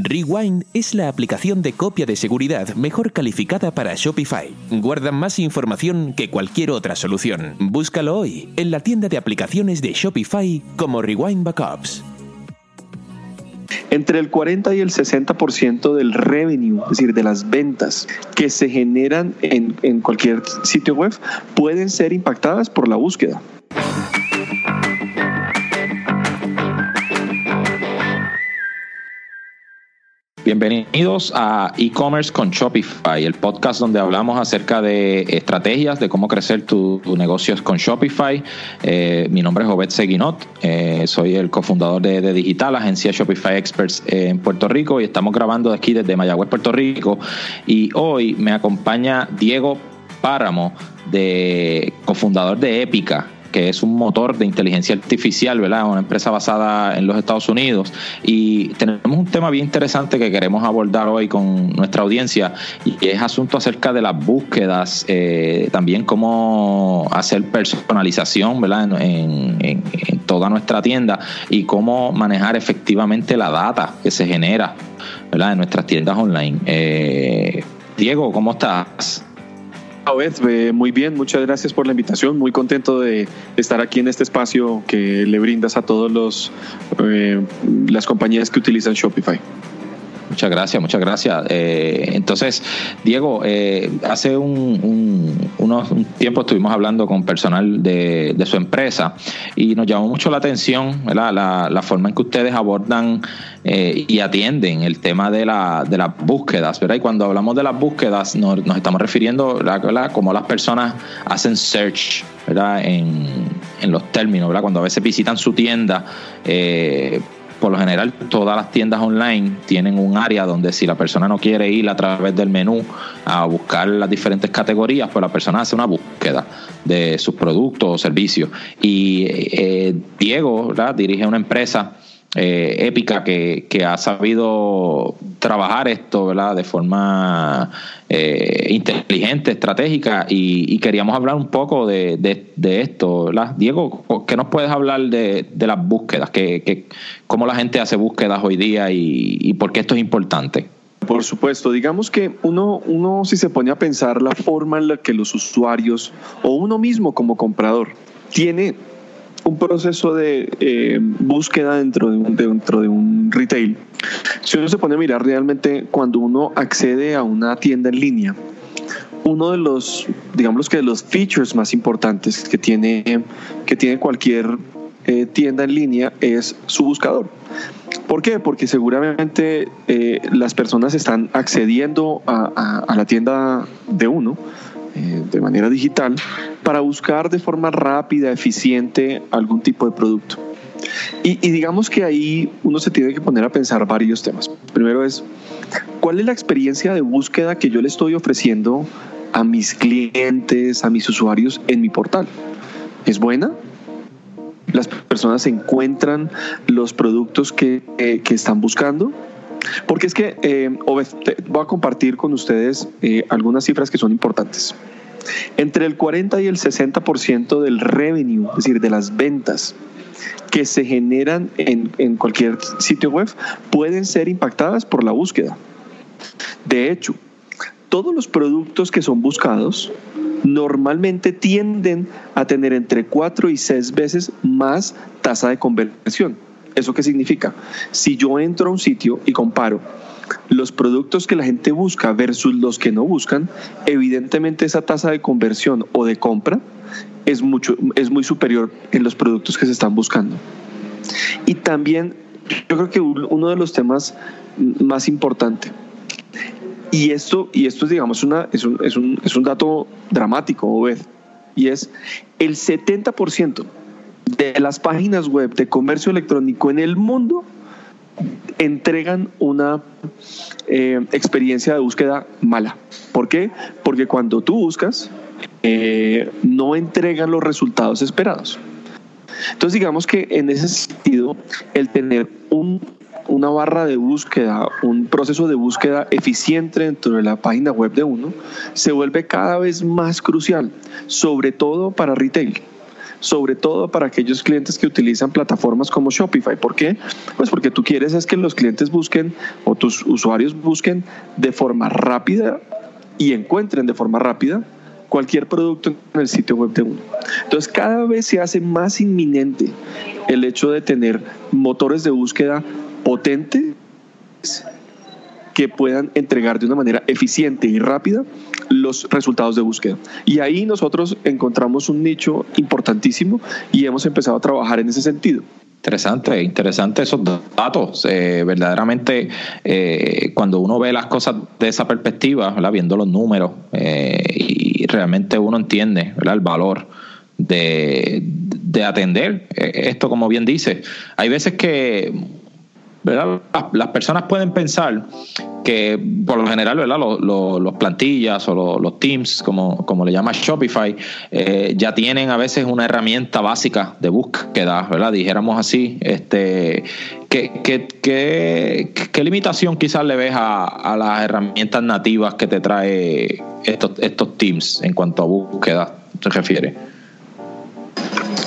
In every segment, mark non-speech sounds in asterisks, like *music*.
Rewind es la aplicación de copia de seguridad mejor calificada para Shopify. Guarda más información que cualquier otra solución. Búscalo hoy en la tienda de aplicaciones de Shopify como Rewind Backups. Entre el 40 y el 60% del revenue, es decir, de las ventas que se generan en, en cualquier sitio web, pueden ser impactadas por la búsqueda. Bienvenidos a e-commerce con Shopify, el podcast donde hablamos acerca de estrategias de cómo crecer tu, negocio con Shopify. Eh, mi nombre es Obed Seguinot, eh, soy el cofundador de, Digital, agencia Shopify Experts en Puerto Rico y estamos grabando aquí desde Mayagüez, Puerto Rico. Y hoy me acompaña Diego Páramo, de cofundador de Épica que es un motor de inteligencia artificial, ¿verdad? Una empresa basada en los Estados Unidos. Y tenemos un tema bien interesante que queremos abordar hoy con nuestra audiencia y es asunto acerca de las búsquedas, eh, también cómo hacer personalización, ¿verdad? En, toda nuestra tienda y cómo manejar efectivamente la data que se genera, ¿verdad? En nuestras tiendas online. Eh, Diego, ¿cómo estás? Eh, muy bien, muchas gracias por la invitación. Muy contento de estar aquí en este espacio que le brindas a todos los eh, las compañías que utilizan Shopify. Muchas gracias, muchas gracias. Eh, entonces, Diego, eh, hace un, unos tiempo estuvimos hablando con personal de, su empresa y nos llamó mucho la atención la, la, forma en que ustedes abordan eh, y atienden el tema de, la, de las búsquedas, ¿verdad? Y cuando hablamos de las búsquedas nos, nos estamos refiriendo a cómo las personas hacen search, ¿verdad? En, en los términos, ¿verdad? Cuando a veces visitan su tienda, eh, por lo general todas las tiendas online tienen un área donde si la persona no quiere ir a través del menú a buscar las diferentes categorías, pues la persona hace una búsqueda de sus productos o servicios. Y eh, Diego dirige una empresa eh, épica que, ha sabido trabajar esto ¿verdad? de forma eh, inteligente, estratégica, y, queríamos hablar un poco de, esto. Diego, ¿qué nos puedes hablar de, las búsquedas? ¿Qué, cómo la gente hace búsquedas hoy día y, y por qué esto es importante? Por supuesto, digamos que uno, uno si se pone a pensar la forma en la que los usuarios o uno mismo como comprador tiene un proceso de eh, búsqueda dentro de, un, dentro de un retail. Si uno se pone a mirar realmente cuando uno accede a una tienda en línea, uno de los, digamos que de los features más importantes que tiene, que tiene cualquier eh, tienda en línea es su buscador. ¿Por qué? Porque seguramente eh, las personas están accediendo a, a la tienda de uno eh, de manera digital para buscar de forma rápida, eficiente algún tipo de producto. Y, digamos que ahí uno se tiene que poner a pensar varios temas. Primero es, ¿cuál es la experiencia de búsqueda que yo le estoy ofreciendo a mis clientes, a mis usuarios en mi portal? ¿Es buena? ¿Las personas encuentran los productos que, eh, que están buscando? Porque es que, eh, voy a compartir con ustedes eh, algunas cifras que son importantes. Entre el 40 y el 60% del revenue, es decir, de las ventas que se generan en, en cualquier sitio web, pueden ser impactadas por la búsqueda. De hecho, todos los productos que son buscados normalmente tienden a tener entre 4 y 6 veces más tasa de conversión. ¿Eso qué significa? Si yo entro a un sitio y comparo los productos que la gente busca versus los que no buscan, evidentemente esa tasa de conversión o de compra es, mucho, es muy superior en los productos que se están buscando. Y también yo creo que uno de los temas más importantes, y esto, y esto es, digamos, una, es, un, es, un, es un dato dramático, Obed, y es el 70% de las páginas web de comercio electrónico en el mundo entregan una eh, experiencia de búsqueda mala. ¿Por qué? Porque cuando tú buscas, eh, no entregan los resultados esperados. Entonces digamos que en ese sentido, el tener una barra de búsqueda, un proceso de búsqueda eficiente dentro de la página web de uno, se vuelve cada vez más crucial, sobre todo para retail sobre todo para aquellos clientes que utilizan plataformas como Shopify. ¿Por qué? Pues porque tú quieres es que los clientes busquen o tus usuarios busquen de forma rápida y encuentren de forma rápida cualquier producto en el sitio web de uno. Entonces cada vez se hace más inminente el hecho de tener motores de búsqueda potentes que puedan entregar de una manera eficiente y rápida los resultados de búsqueda. Y ahí nosotros encontramos un nicho importantísimo y hemos empezado a trabajar en ese sentido. Interesante, interesante esos datos. Eh, verdaderamente, eh, cuando uno ve las cosas de esa perspectiva, viendo los números, eh, y realmente uno entiende el valor de, de atender esto, como bien dice. Hay veces que las personas pueden pensar que por lo general, ¿verdad? Los, plantillas o los, teams, como, como le llama Shopify, eh, ya tienen a veces una herramienta básica de búsqueda, ¿verdad? Dijéramos así, este, ¿qué, qué, qué, limitación quizás le ves a, a, las herramientas nativas que te trae estos, estos teams en cuanto a búsqueda se refiere?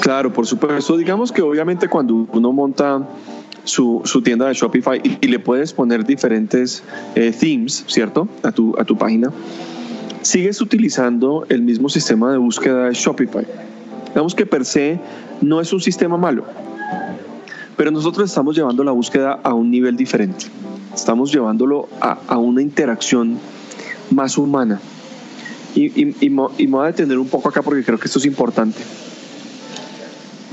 Claro, por supuesto. Digamos que obviamente cuando uno monta su, su tienda de Shopify y, le puedes poner diferentes eh, themes, ¿cierto? A tu, a tu página. Sigues utilizando el mismo sistema de búsqueda de Shopify. Digamos que per se no es un sistema malo, pero nosotros estamos llevando la búsqueda a un nivel diferente. Estamos llevándolo a, a una interacción más humana. Y, y, y, me voy a detener un poco acá porque creo que esto es importante.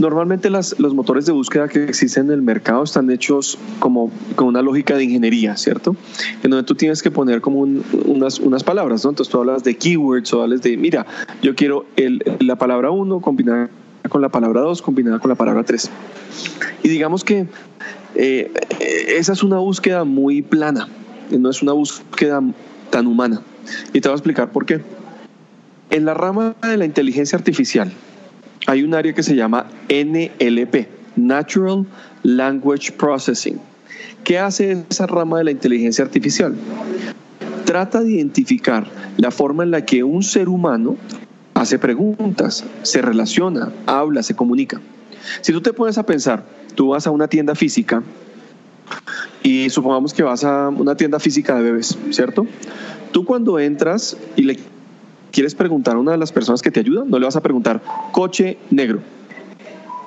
Normalmente los motores de búsqueda que existen en el mercado están hechos como con una lógica de ingeniería, ¿cierto? En donde tú tienes que poner como unas, unas palabras, ¿no? Entonces tú hablas de keywords o hablas de, mira, yo quiero la palabra 1 combinada con la palabra 2 combinada con la palabra 3. Y digamos que eh, esa es una búsqueda muy plana, no es una búsqueda tan humana. Y te voy a explicar por qué. En la rama de la inteligencia artificial, hay un área que se llama NLP, Natural Language Processing. ¿Qué hace esa rama de la inteligencia artificial? Trata de identificar la forma en la que un ser humano hace preguntas, se relaciona, habla, se comunica. Si tú te pones a pensar, tú vas a una tienda física y supongamos que vas a una tienda física de bebés, ¿cierto? Tú cuando entras y le quieres preguntar a una de las personas que te ayudan, no le vas a preguntar coche negro.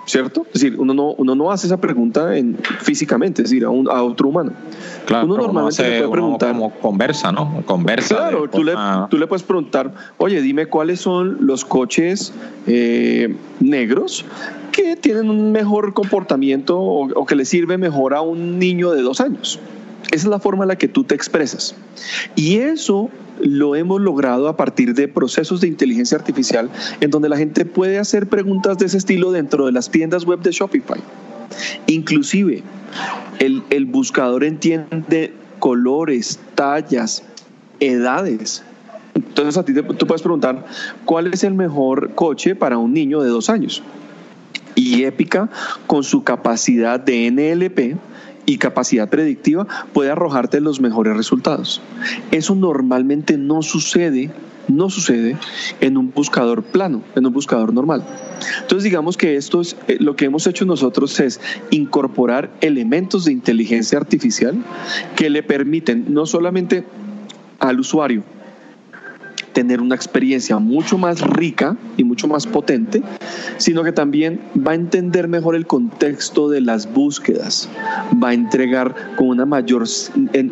¿Cierto? Es decir, uno no, uno no hace esa pregunta en, físicamente, es decir, a, un, a otro humano. Claro, uno normalmente le puede preguntar. Como conversa, ¿no? Conversa. Claro, tú, le, tú le puedes preguntar, oye, dime cuáles son los coches eh, negros que tienen un mejor comportamiento o, o que le sirve mejor a un niño de dos años. Esa es la forma en la que tú te expresas. Y eso lo hemos logrado a partir de procesos de inteligencia artificial en donde la gente puede hacer preguntas de ese estilo dentro de las tiendas web de Shopify. Inclusive, el, el buscador entiende colores, tallas, edades. Entonces a ti te, tú puedes preguntar, ¿cuál es el mejor coche para un niño de dos años? Y Épica, con su capacidad de NLP, y capacidad predictiva puede arrojarte los mejores resultados. Eso normalmente no sucede, no sucede en un buscador plano, en un buscador normal. Entonces digamos que esto es eh, lo que hemos hecho nosotros es incorporar elementos de inteligencia artificial que le permiten no solamente al usuario tener una experiencia mucho más rica y mucho más potente, sino que también va a entender mejor el contexto de las búsquedas, va a entregar con, una mayor,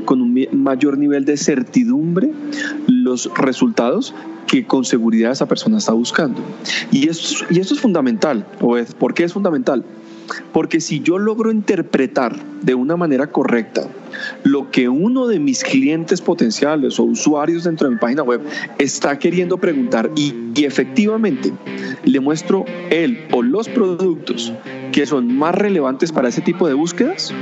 con un mayor nivel de certidumbre los resultados que con seguridad esa persona está buscando. Y esto, y esto es fundamental. ¿Por qué es fundamental? Porque si yo logro interpretar de una manera correcta lo que uno de mis clientes potenciales o usuarios dentro de mi página web está queriendo preguntar y, efectivamente le muestro él o los productos que son más relevantes para ese tipo de búsquedas,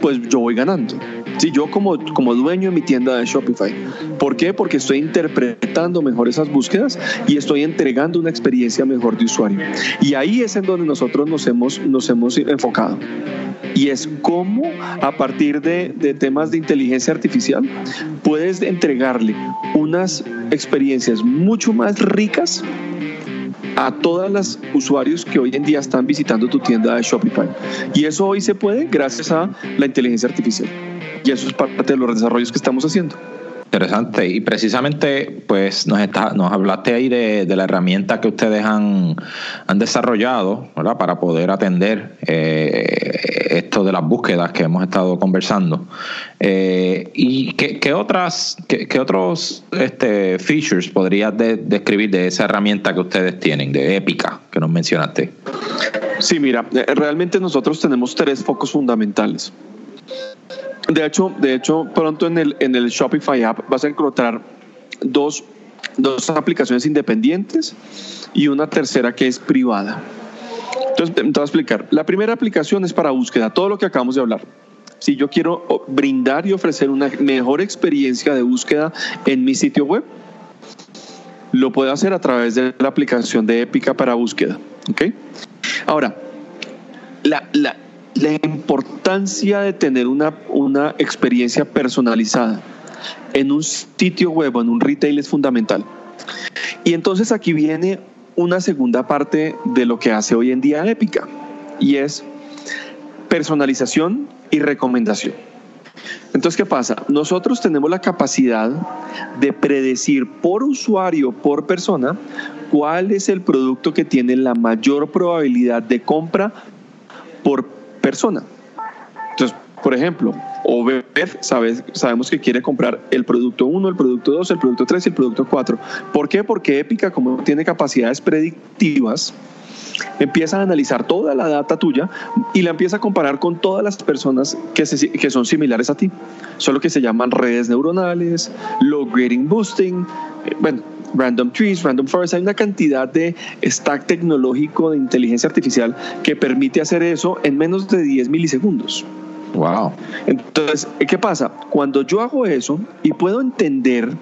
pues yo voy ganando. Si yo como, como dueño de mi tienda de Shopify. ¿Por qué? Porque estoy interpretando mejor esas búsquedas y estoy entregando una experiencia mejor de usuario. Y ahí es en donde nosotros nos hemos, nos hemos enfocado y es cómo a partir de, de, temas de inteligencia artificial puedes entregarle unas experiencias mucho más ricas a todas las usuarios que hoy en día están visitando tu tienda de Shopify. Y eso hoy se puede gracias a la inteligencia artificial. Y eso es parte de los desarrollos que estamos haciendo. Interesante. Y precisamente, pues nos, está, nos hablaste ahí de, la herramienta que ustedes han, han desarrollado ¿verdad? para poder atender eh, esto de las búsquedas que hemos estado conversando. Eh, ¿Y qué, otras, qué, otros este, features podrías describir de esa herramienta que ustedes tienen, de Épica, que nos mencionaste? Sí, mira, eh, realmente nosotros tenemos tres focos fundamentales. De hecho, de hecho, pronto en el, en el Shopify app vas a encontrar dos, dos aplicaciones independientes y una tercera que es privada. Entonces, te voy a explicar. La primera aplicación es para búsqueda, todo lo que acabamos de hablar. Si yo quiero brindar y ofrecer una mejor experiencia de búsqueda en mi sitio web, lo puedo hacer a través de la aplicación de Épica para búsqueda. ¿ok? Ahora, la, la, la importancia de tener una, una experiencia personalizada en un sitio web o en un retail es fundamental. Y entonces aquí viene una segunda parte de lo que hace hoy en día Épica y es personalización y recomendación. Entonces, ¿qué pasa? Nosotros tenemos la capacidad de predecir por usuario, por persona, cuál es el producto que tiene la mayor probabilidad de compra por persona. Entonces, por ejemplo, Obed sabes, sabemos que quiere comprar el producto 1, el producto 2, el producto 3 y el producto 4. ¿Por qué? Porque Épica, como tiene capacidades predictivas, empieza a analizar toda la data tuya y la empieza a comparar con todas las personas que, que son similares a ti, solo que se llaman redes neuronales, low boosting, eh, bueno, Random Trees, Random Forest, hay una cantidad de stack tecnológico de inteligencia artificial que permite hacer eso en menos de 10 milisegundos. Wow. Entonces, ¿qué pasa? Cuando yo hago eso y puedo entender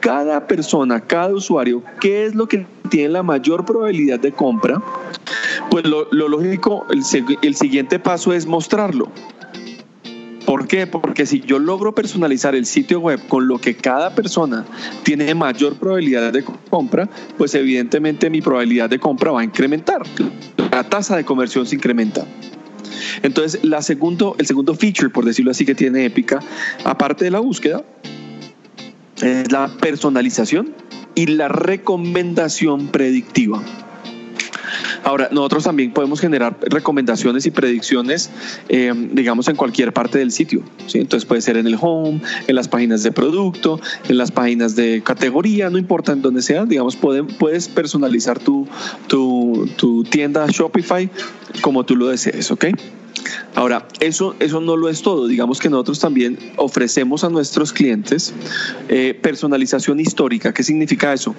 cada persona, cada usuario, qué es lo que tiene la mayor probabilidad de compra, pues lo, lógico, el, el siguiente paso es mostrarlo. ¿Por qué? Porque si yo logro personalizar el sitio web con lo que cada persona tiene mayor probabilidad de compra, pues evidentemente mi probabilidad de compra va a incrementar. La tasa de conversión se incrementa. Entonces, la segundo, el segundo feature, por decirlo así, que tiene Épica, aparte de la búsqueda, es la personalización y la recomendación predictiva. Ahora, nosotros también podemos generar recomendaciones y predicciones, eh, digamos, en cualquier parte del sitio. ¿sí? Entonces puede ser en el home, en las páginas de producto, en las páginas de categoría, no importa en dónde sea, digamos, puedes personalizar tu, tu, tu tienda Shopify como tú lo desees, ¿ok? Ahora, eso, eso no lo es todo. Digamos que nosotros también ofrecemos a nuestros clientes eh, personalización histórica. ¿Qué significa eso?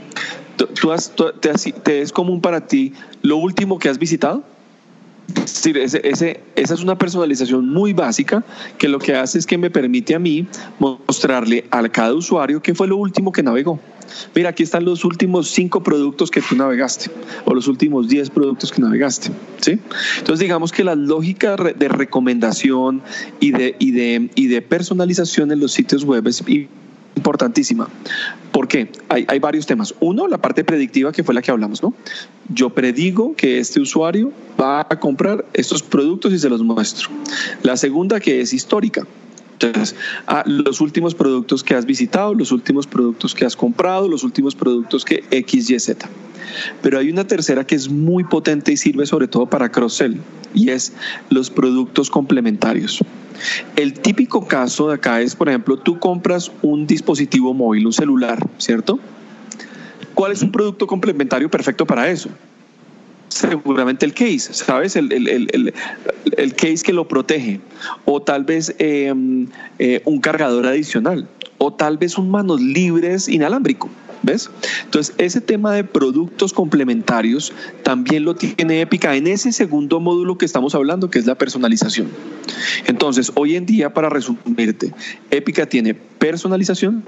¿Tú, te, es común para ti lo último que has visitado? Ese, esa es una personalización muy básica que lo que hace es que me permite a mí mostrarle a cada usuario qué fue lo último que navegó. Mira, aquí están los últimos cinco productos que tú navegaste o los últimos diez productos que navegaste. ¿sí? Entonces, digamos que la lógica de recomendación y de, y de, y de personalización en los sitios web es importantísima. ¿Por qué? Hay, hay, varios temas. Uno, la parte predictiva que fue la que hablamos, ¿no? Yo predigo que este usuario va a comprar estos productos y se los muestro. La segunda, que es histórica. Entonces, a los últimos productos que has visitado, los últimos productos que has comprado, los últimos productos que X, Y, Z. Pero hay una tercera que es muy potente y sirve sobre todo para cross-sell y es los productos complementarios. El típico caso de acá es, por ejemplo, tú compras un dispositivo móvil, un celular, ¿cierto? ¿Cuál es un producto complementario perfecto para eso? Seguramente el case, ¿sabes? El, case que lo protege. O tal vez em, eh, un cargador adicional. O tal vez un manos libres inalámbrico. ¿Ves? Entonces, ese tema de productos complementarios también lo tiene Épica en ese segundo módulo que estamos hablando, que es la personalización. Entonces, hoy en día, para resumirte, Épica tiene personalización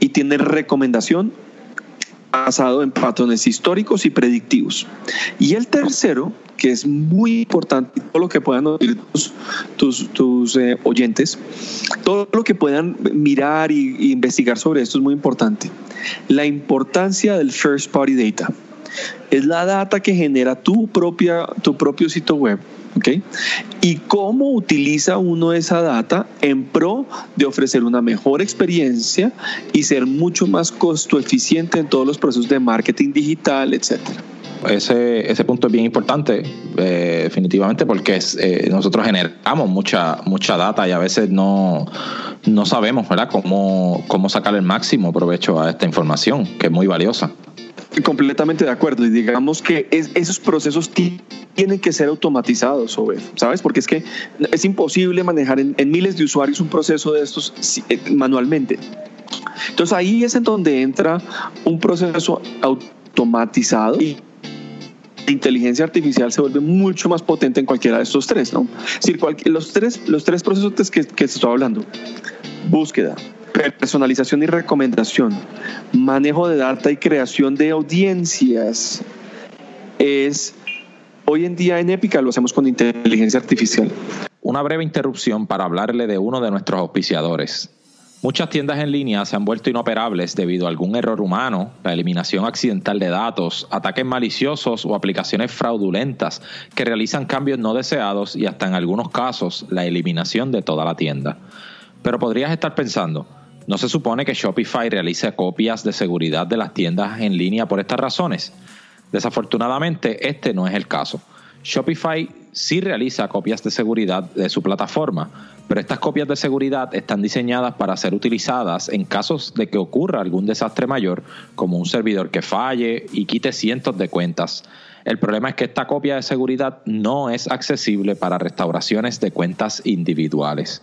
y tiene recomendación basado en patrones históricos y predictivos. Y el tercero, que es muy importante, todo lo que puedan oír tus, tus, eh, oyentes, todo lo que puedan mirar e investigar sobre esto es muy importante. La importancia del first party data. es la data que genera tu, propia, tu propio sitio web. ¿Okay? Y cómo utiliza uno esa data en pro de ofrecer una mejor experiencia y ser mucho más costo eficiente en todos los procesos de marketing digital, etcétera. Ese, ese punto es bien importante, eh, definitivamente, porque eh, nosotros generamos mucha, mucha data y a veces no, no sabemos ¿verdad? Cómo, cómo sacar el máximo provecho a esta información, que es muy valiosa. Completamente de acuerdo. Y digamos que esos procesos tienen que ser automatizados, ¿sabes? Porque es que es imposible manejar en, miles de usuarios un proceso de estos eh, manualmente. Entonces ahí es en donde entra un proceso automatizado y la inteligencia artificial se vuelve mucho más potente en cualquiera de estos tres, ¿no? Es decir, los, tres, los tres procesos que, que estoy hablando, búsqueda, personalización y recomendación, manejo de data y creación de audiencias es hoy en día en Épica lo hacemos con inteligencia artificial. Una breve interrupción para hablarle de uno de nuestros auspiciadores. Muchas tiendas en línea se han vuelto inoperables debido a algún error humano, la eliminación accidental de datos, ataques maliciosos o aplicaciones fraudulentas que realizan cambios no deseados y hasta en algunos casos la eliminación de toda la tienda. Pero podrías estar pensando, ¿No se supone que Shopify realice copias de seguridad de las tiendas en línea por estas razones? Desafortunadamente, este no es el caso. Shopify sí realiza copias de seguridad de su plataforma, pero estas copias de seguridad están diseñadas para ser utilizadas en casos de que ocurra algún desastre mayor, como un servidor que falle y quite cientos de cuentas. El problema es que esta copia de seguridad no es accesible para restauraciones de cuentas individuales.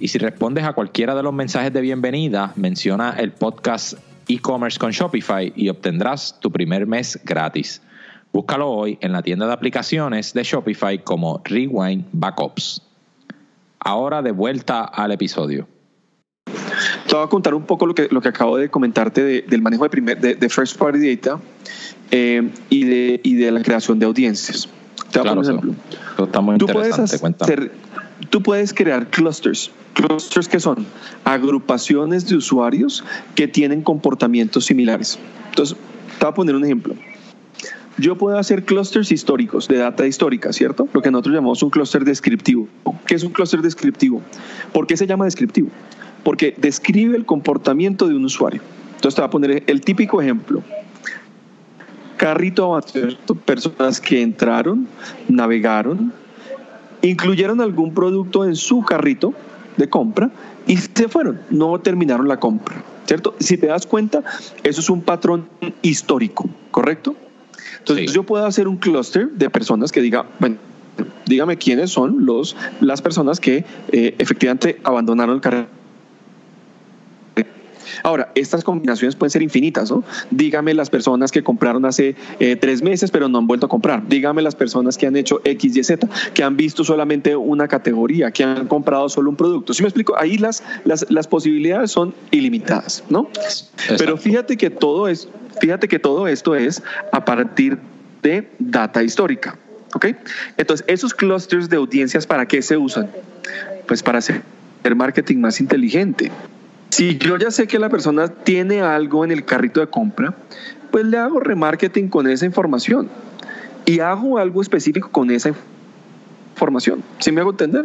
y si respondes a cualquiera de los mensajes de bienvenida, menciona el podcast e-commerce con Shopify y obtendrás tu primer mes gratis. Búscalo hoy en la tienda de aplicaciones de Shopify como Rewind Backups. Ahora de vuelta al episodio. Te voy a contar un poco lo que, lo que acabo de comentarte del manejo de, primer, de, first party data eh, y, de, y de la creación de audiencias. Te voy a poner un ejemplo. está muy interesante. Tú puedes crear clusters Clusters que son agrupaciones de usuarios que tienen comportamientos similares. Entonces, te voy a poner un ejemplo. Yo puedo hacer clusters históricos, de data histórica, ¿cierto? Lo que nosotros llamamos un cluster descriptivo. ¿Qué es un cluster descriptivo? ¿Por qué se llama descriptivo? Porque describe el comportamiento de un usuario. Entonces te voy a poner el típico ejemplo. Carrito personas que entraron, navegaron, incluyeron algún producto en su carrito, de compra y se fueron, no terminaron la compra, ¿cierto? Si te das cuenta, eso es un patrón histórico, ¿correcto? Entonces yo puedo hacer un clúster de personas que diga, bueno, dígame quiénes son los, las personas que eh, efectivamente abandonaron el carrito Ahora, estas combinaciones pueden ser infinitas, ¿no? Dígame las personas que compraron hace eh, tres meses pero no han vuelto a comprar. Dígame las personas que han hecho X, Y, Z, que han visto solamente una categoría, que han comprado solo un producto. ¿Sí me explico? Ahí las, las, posibilidades son ilimitadas, ¿no? Pero fíjate que todo es, fíjate que todo esto es a partir de data histórica. ¿Ok? Entonces, esos clusters de audiencias, ¿para qué se usan? Pues para hacer marketing más inteligente. Si yo ya sé que la persona tiene algo en el carrito de compra, pues le hago remarketing con esa información y hago algo específico con esa información. ¿Sí me hago entender?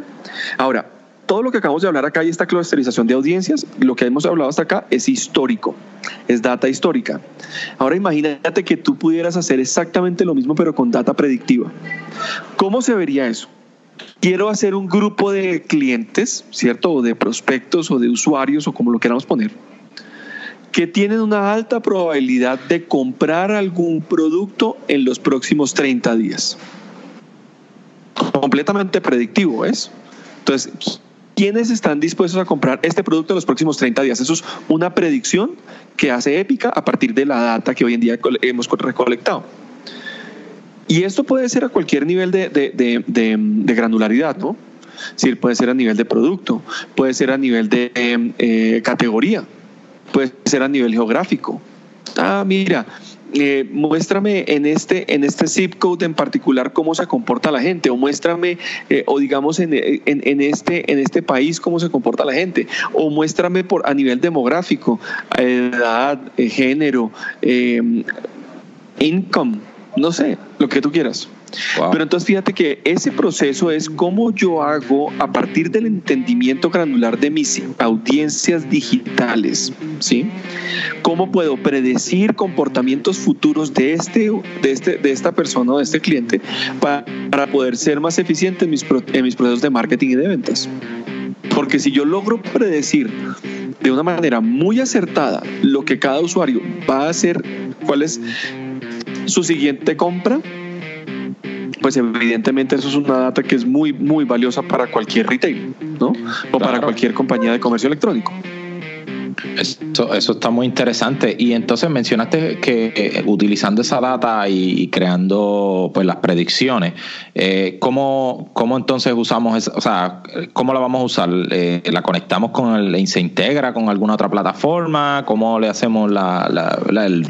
Ahora, todo lo que acabamos de hablar acá y esta clusterización de audiencias, lo que hemos hablado hasta acá es histórico, es data histórica. Ahora imagínate que tú pudieras hacer exactamente lo mismo pero con data predictiva. ¿Cómo se vería eso? Quiero hacer un grupo de clientes, ¿cierto? O de prospectos o de usuarios o como lo queramos poner, que tienen una alta probabilidad de comprar algún producto en los próximos 30 días. Completamente predictivo, ¿es? Entonces, ¿quiénes están dispuestos a comprar este producto en los próximos 30 días? Eso es una predicción que hace Épica a partir de la data que hoy en día hemos recolectado. Y esto puede ser a cualquier nivel de, de, granularidad, ¿no? Sí, puede ser a nivel de producto, puede ser a nivel de eh, categoría, puede ser a nivel geográfico. Ah, mira, eh, muéstrame en este, en este zip code en particular cómo se comporta la gente, o muéstrame, eh, o digamos en, en, este, en este país cómo se comporta la gente, o muéstrame por, a nivel demográfico, edad, género, income, no sé, lo que tú quieras. Pero entonces fíjate que ese proceso es cómo yo hago a partir del entendimiento granular de mis audiencias digitales, ¿sí? ¿Cómo puedo predecir comportamientos futuros de, este, de, este, de esta persona o de este cliente para, para poder ser más eficiente en mis, en mis procesos de marketing y de ventas? Porque si yo logro predecir de una manera muy acertada lo que cada usuario va a hacer, cuál es su siguiente compra, pues evidentemente eso es una data que es muy, muy valiosa para cualquier retail, ¿no? O para cualquier compañía de comercio electrónico. Eso, eso, está muy interesante. Y entonces mencionaste que eh, utilizando esa data y, creando pues las predicciones, eh, ¿cómo, ¿cómo, entonces usamos, o sea, cómo la vamos a usar? Eh, ¿La conectamos con el, se integra con alguna otra plataforma? ¿Cómo le hacemos la, la, el,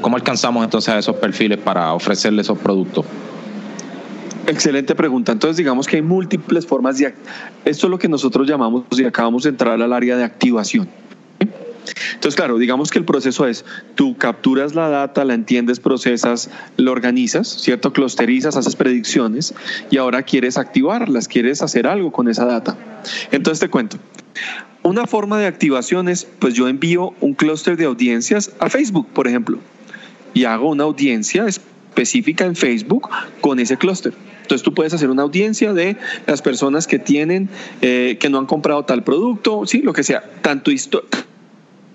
cómo alcanzamos entonces a esos perfiles para ofrecerle esos productos? Excelente pregunta. Entonces, digamos que hay múltiples formas de. Esto es lo que nosotros llamamos, y acabamos de entrar al área de activación. Entonces, claro, digamos que el proceso es, tú capturas la data, la entiendes, procesas, lo organizas, ¿cierto? Clusterizas, haces predicciones y ahora quieres activarlas, quieres hacer algo con esa data. Entonces te cuento. Una forma de activación es, pues yo envío un clúster de audiencias a Facebook, por ejemplo, y hago una audiencia específica en Facebook con ese clúster. Entonces tú puedes hacer una audiencia de las personas que tienen, eh, que no han comprado tal producto, sí, lo que sea, tanto,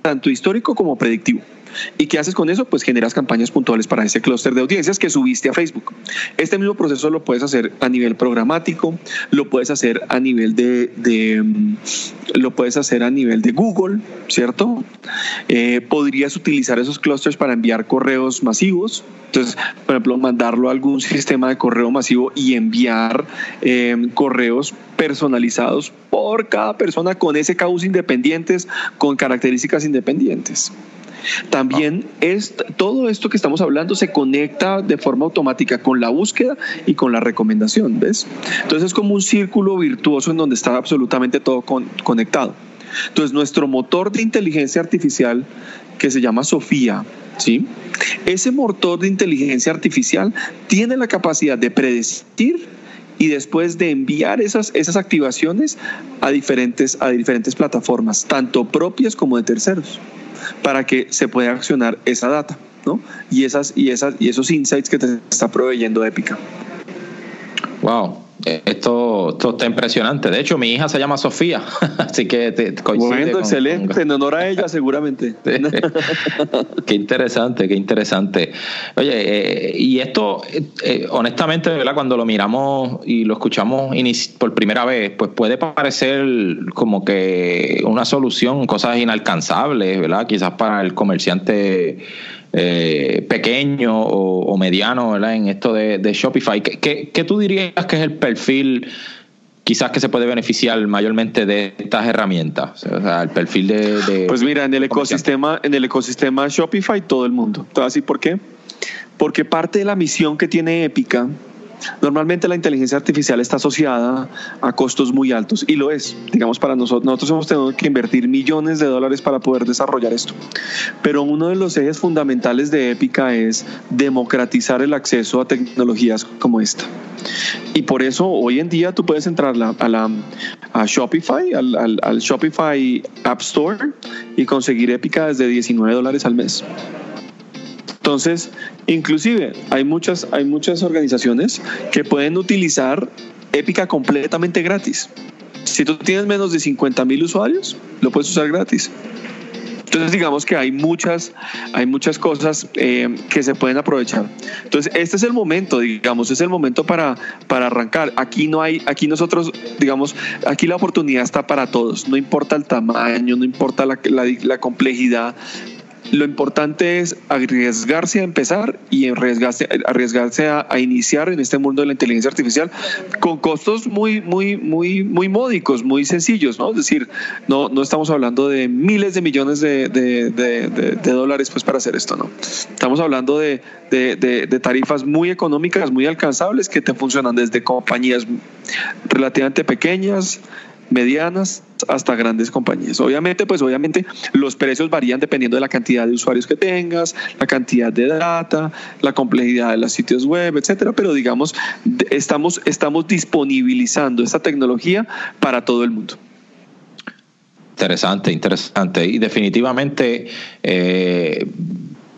tanto histórico como predictivo. ¿Y qué haces con eso? Pues generas campañas puntuales para ese clúster de audiencias que subiste a Facebook. Este mismo proceso lo puedes hacer a nivel programático, lo puedes hacer a nivel de, mm, lo puedes hacer a nivel de Google, ¿cierto? Eh, podrías utilizar esos clústeres para enviar correos masivos. Entonces, por ejemplo, mandarlo a algún *laughs* sistema de correo masivo y enviar eh, correos personalizados por cada persona con SKUs independientes, con características independientes. También es, todo esto que estamos hablando se conecta de forma automática con la búsqueda y con la recomendación, ¿ves? Entonces es como un círculo virtuoso en donde está absolutamente todo conectado. Entonces nuestro motor de inteligencia artificial que se llama Sofía, ¿sí? Ese motor de inteligencia artificial tiene la capacidad de predecir y después de enviar esas, esas activaciones a diferentes, a diferentes plataformas, tanto propias como de terceros para que se pueda accionar esa data, ¿no? Y esas y esas y esos insights que te está proveyendo Épica. Wow, esto, esto está impresionante. De hecho, mi hija se llama Sofía, *laughs* así que te Bueno, excelente, en honor a ella seguramente. *laughs* qué interesante, qué interesante. Oye, eh, y esto, eh, honestamente, ¿verdad? cuando lo miramos y lo escuchamos por primera vez, pues puede parecer como que una solución, cosas inalcanzables, ¿verdad? Quizás para el comerciante eh, pequeño o, mediano ¿verdad? en esto de, Shopify. ¿Qué, ¿Qué, tú dirías que es el perfil quizás que se puede beneficiar mayormente de estas herramientas? O sea, el perfil de... pues mira, en el ecosistema, en el ecosistema Shopify todo el mundo. ¿Así por qué? Porque parte de la misión que tiene Épica Normalmente la inteligencia artificial está asociada a costos muy altos y lo es. Digamos, para nosotros, nosotros hemos tenido que invertir millones de dólares para poder desarrollar esto. Pero uno de los ejes fundamentales de Épica es democratizar el acceso a tecnologías como esta. Y por eso hoy en día tú puedes entrar a, la, Shopify, al, al Shopify App Store y conseguir Épica desde 19 dólares al mes. Entonces, inclusive hay muchas, hay muchas organizaciones que pueden utilizar Épica completamente gratis. Si tú tienes menos de 50 mil usuarios, lo puedes usar gratis. Entonces digamos que hay muchas, hay muchas cosas eh, que se pueden aprovechar. Entonces este es el momento, digamos, es el momento para, para arrancar. Aquí no hay, aquí nosotros, digamos, aquí la oportunidad está para todos. No importa el tamaño, no importa la, la, la complejidad lo importante es arriesgarse a empezar y arriesgarse, arriesgarse a, iniciar en este mundo de la inteligencia artificial con costos muy, muy, muy, muy módicos, muy sencillos, ¿no? Es decir, no, no estamos hablando de miles de millones de, de, dólares pues para hacer esto, ¿no? Estamos hablando de, tarifas muy económicas, muy alcanzables que te funcionan desde compañías relativamente pequeñas, medianas hasta grandes compañías. Obviamente, pues obviamente los precios varían dependiendo de la cantidad de usuarios que tengas, la cantidad de data, la complejidad de los sitios web, etcétera, pero digamos estamos estamos disponibilizando esta tecnología para todo el mundo. Interesante, interesante. Y definitivamente eh,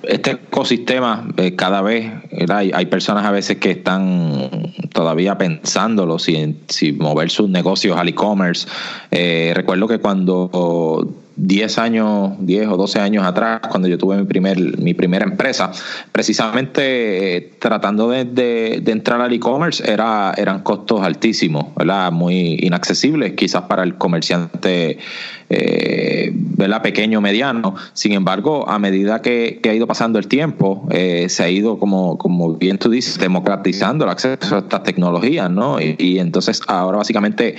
este ecosistema eh, cada vez hay, hay, personas a veces que están todavía pensándolo si, si mover sus negocios al e-commerce. Eh, recuerdo que cuando 10 años, 10 o 12 años atrás, cuando yo tuve mi, primer, mi primera empresa, precisamente eh, tratando de, entrar al e-commerce era, eran costos altísimos, ¿verdad? muy inaccesibles quizás para el comerciante eh, ¿verdad? pequeño, mediano. Sin embargo, a medida que, ha ido pasando el tiempo, eh, se ha ido, como, como bien tú dices, democratizando el acceso a estas tecnologías, ¿no? Y, y entonces ahora básicamente...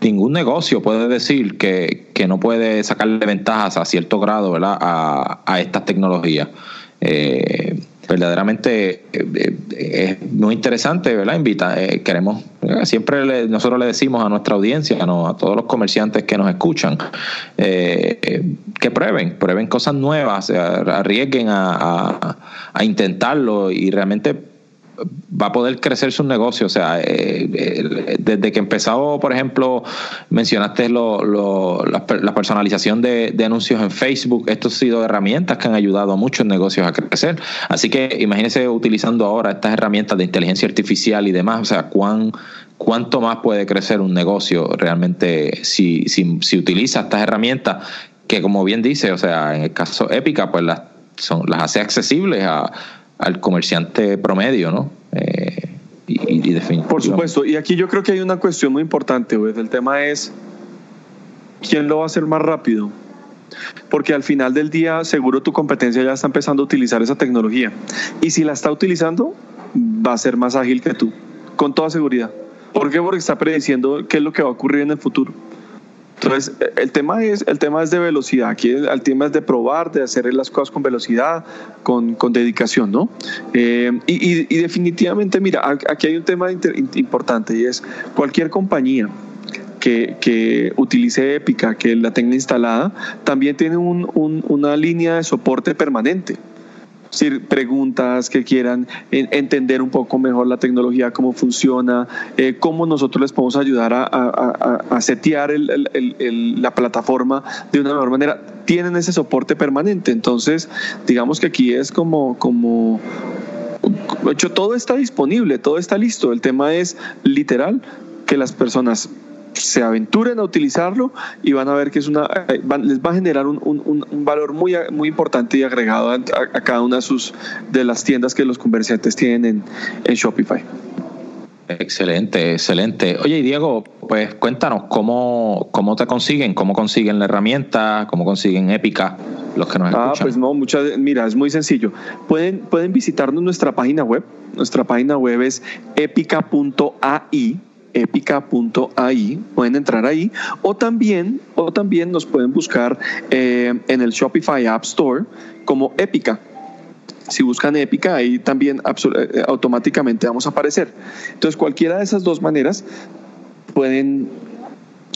Eh, ningún negocio puede decir que, no puede sacarle ventajas a cierto grado ¿verdad? A, a estas tecnologías. Eh, verdaderamente eh, eh, es muy interesante, ¿verdad? Invita, queremos, siempre nosotros le decimos a nuestra audiencia, a todos los comerciantes que nos escuchan, que prueben, prueben cosas nuevas, arriesguen a, a intentarlo y realmente va a poder crecer su negocio. O sea, eh, eh, desde que empezó, por ejemplo, mencionaste lo, la, personalización de, anuncios en Facebook, esto ha sido herramientas que han ayudado a muchos negocios a crecer. Así que imagínese utilizando ahora estas herramientas de inteligencia artificial y demás, o sea, cuán cuánto más puede crecer un negocio realmente si, si, si utiliza estas herramientas que como bien dice, o sea, en el caso Épica, pues las, son, las hace accesibles a, al comerciante promedio, ¿no? Eh, y, Por supuesto, y aquí yo creo que hay una cuestión muy importante, el tema es, ¿quién lo va a hacer más rápido? Porque al final del día seguro tu competencia ya está empezando a utilizar esa tecnología. Y si la está utilizando, va a ser más ágil que tú, con toda seguridad. ¿Por qué? Porque está prediciendo qué es lo que va a ocurrir en el futuro. Entonces, el tema es, el tema es de velocidad, aquí el, tema es de probar, de hacer las cosas con velocidad, con, con dedicación, ¿no? Eh, y, definitivamente, mira, aquí hay un tema importante y es cualquier compañía que, que, utilice Épica, que la tenga instalada, también tiene un, una línea de soporte permanente preguntas que quieran entender un poco mejor la tecnología, cómo funciona, eh, cómo nosotros les podemos ayudar a, a, setear la plataforma de una mejor manera, tienen ese soporte permanente. Entonces, digamos que aquí es como, como hecho, todo está disponible, todo está listo. El tema es literal que las personas se aventuren a utilizarlo y van a ver que es una eh, les va a generar un, un, valor muy, muy importante y agregado a, cada una de sus de las tiendas que los comerciantes tienen en, Shopify. Excelente, excelente. Oye, Diego, pues cuéntanos cómo, cómo te consiguen, cómo consiguen la herramienta, cómo consiguen Épica los que nos ah, pues no, muchas, mira, es muy sencillo. Pueden, pueden visitarnos nuestra página web. Nuestra página web es épica.ai epica.ai, pueden entrar ahí, o también, o también nos pueden buscar eh, en el Shopify App Store como Epica. Si buscan Epica, ahí también eh, automáticamente vamos a aparecer. Entonces, cualquiera de esas dos maneras pueden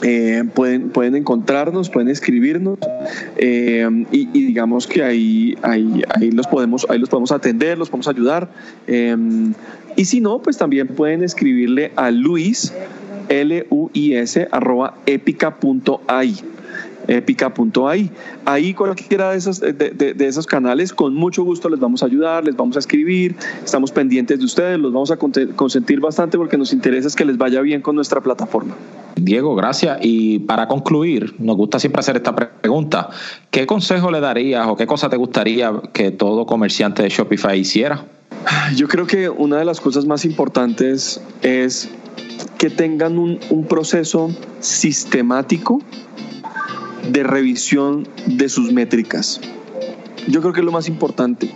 eh, pueden, pueden encontrarnos, pueden escribirnos y, digamos que ahí, ahí, ahí, los podemos, ahí los podemos atender, los podemos ayudar. Y si no, pues también pueden escribirle a Luis, L-U-I-S, arroba épica.ai épica.ai. Ahí cualquiera de esos, de, esos canales, con mucho gusto les vamos a ayudar, les vamos a escribir, estamos pendientes de ustedes, los vamos a consentir bastante porque nos interesa es que les vaya bien con nuestra plataforma. Diego, gracias. Y para concluir, nos gusta siempre hacer esta pregunta. ¿Qué consejo le darías o qué cosa te gustaría que todo comerciante de Shopify hiciera? Yo creo que una de las cosas más importantes es que tengan un, proceso sistemático de revisión de sus métricas. Yo creo que es lo más importante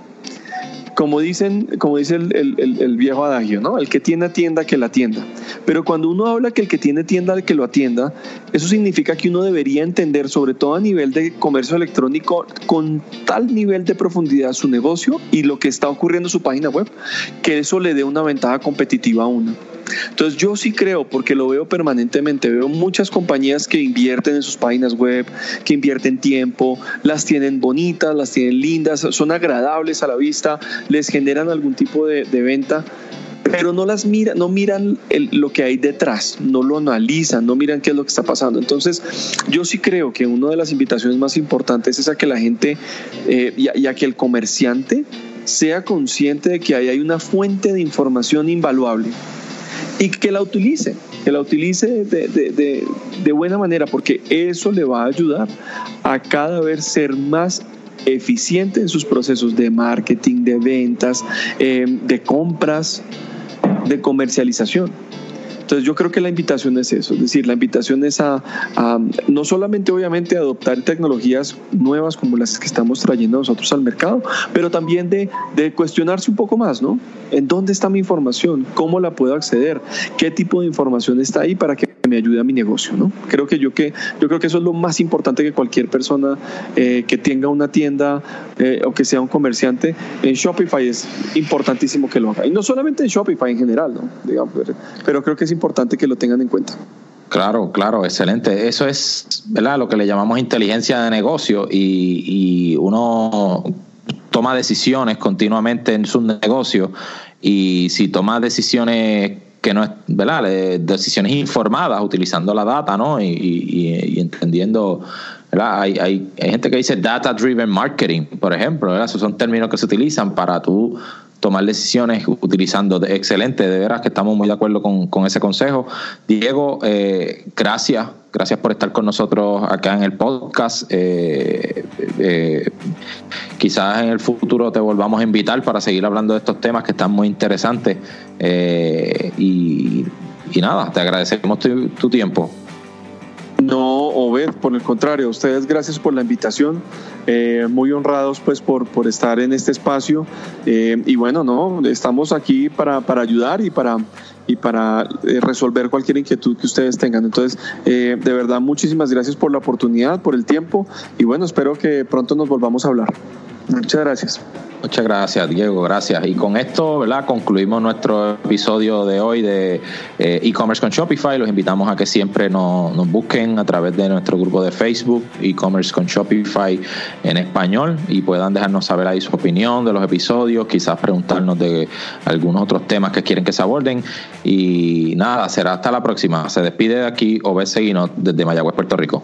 como dicen, como dice el, viejo adagio, ¿no? El que tiene tienda, que la atienda. Pero cuando uno habla que el que tiene tienda, que lo atienda, eso significa que uno debería entender, sobre todo a nivel de comercio electrónico, con tal nivel de profundidad su negocio y lo que está ocurriendo en su página web, que eso le dé una ventaja competitiva a uno. Entonces yo sí creo, porque lo veo permanentemente, veo muchas compañías que invierten en sus páginas web, que invierten tiempo, las tienen bonitas, las tienen lindas, son agradables a la vista, les generan algún tipo de, venta, pero no las miran, no miran lo que hay detrás, no lo analizan, no miran qué es lo que está pasando. Entonces, yo sí creo que una de las invitaciones más importantes es a que la gente eh, y, a, que el comerciante sea consciente de que ahí hay una fuente de información invaluable y que la utilice, que la utilice de, buena manera, porque eso le va a ayudar a cada vez ser más eficiente en sus procesos de marketing, de ventas, eh, de compras, de comercialización. Entonces yo creo que la invitación es eso, es decir, la invitación es a, no solamente obviamente adoptar tecnologías nuevas como las que estamos trayendo nosotros al mercado, pero también de, de cuestionarse un poco más, ¿no? ¿En dónde está mi información? ¿Cómo la puedo acceder? ¿Qué tipo de información está ahí para que me ayude a mi negocio? ¿no? Creo que yo, que, yo creo que eso es lo más importante que cualquier persona eh, que tenga una tienda eh, o que sea un comerciante en Shopify es importantísimo que lo haga. Y no solamente en Shopify en general, ¿no? Digamos, pero creo que es importante que lo tengan en cuenta. Claro, claro, excelente. Eso es, ¿verdad? Lo que le llamamos inteligencia de negocio y, y uno toma decisiones continuamente en su negocio y si toma decisiones que no es, ¿verdad? Decisiones informadas utilizando la data, ¿no? Y, entendiendo, ¿verdad? Hay, hay, hay, gente que dice data driven marketing, por ejemplo, ¿verdad? Esos son términos que se utilizan para tú tomar decisiones utilizando. Excelente, de veras que estamos muy de acuerdo con, ese consejo. Diego, eh, gracias, gracias por estar con nosotros acá en el podcast. Eh, eh, quizás en el futuro te volvamos a invitar para seguir hablando de estos temas que están muy interesantes. y, nada, te agradecemos tu tiempo. No, Obed, por el contrario, ustedes gracias por la invitación, eh, muy honrados pues por, por estar en este espacio. Eh, y bueno, no, estamos aquí para, para ayudar y para, y para eh, resolver cualquier inquietud que ustedes tengan. Entonces, de verdad, muchísimas gracias por la oportunidad, por el tiempo y bueno, espero que pronto nos volvamos a hablar. Muchas gracias. Muchas gracias, Diego, gracias. Y con esto, ¿verdad? Concluimos nuestro episodio de hoy de eh, e-commerce con Shopify. Los invitamos a que siempre nos, busquen a través de nuestro grupo de Facebook, e-commerce con Shopify en español, y puedan dejarnos saber ahí su opinión de los episodios, quizás preguntarnos de algunos otros temas que quieren que se aborden. Y nada, será hasta la próxima. Se despide de aquí Obed Seguino desde Mayagüez, Puerto Rico.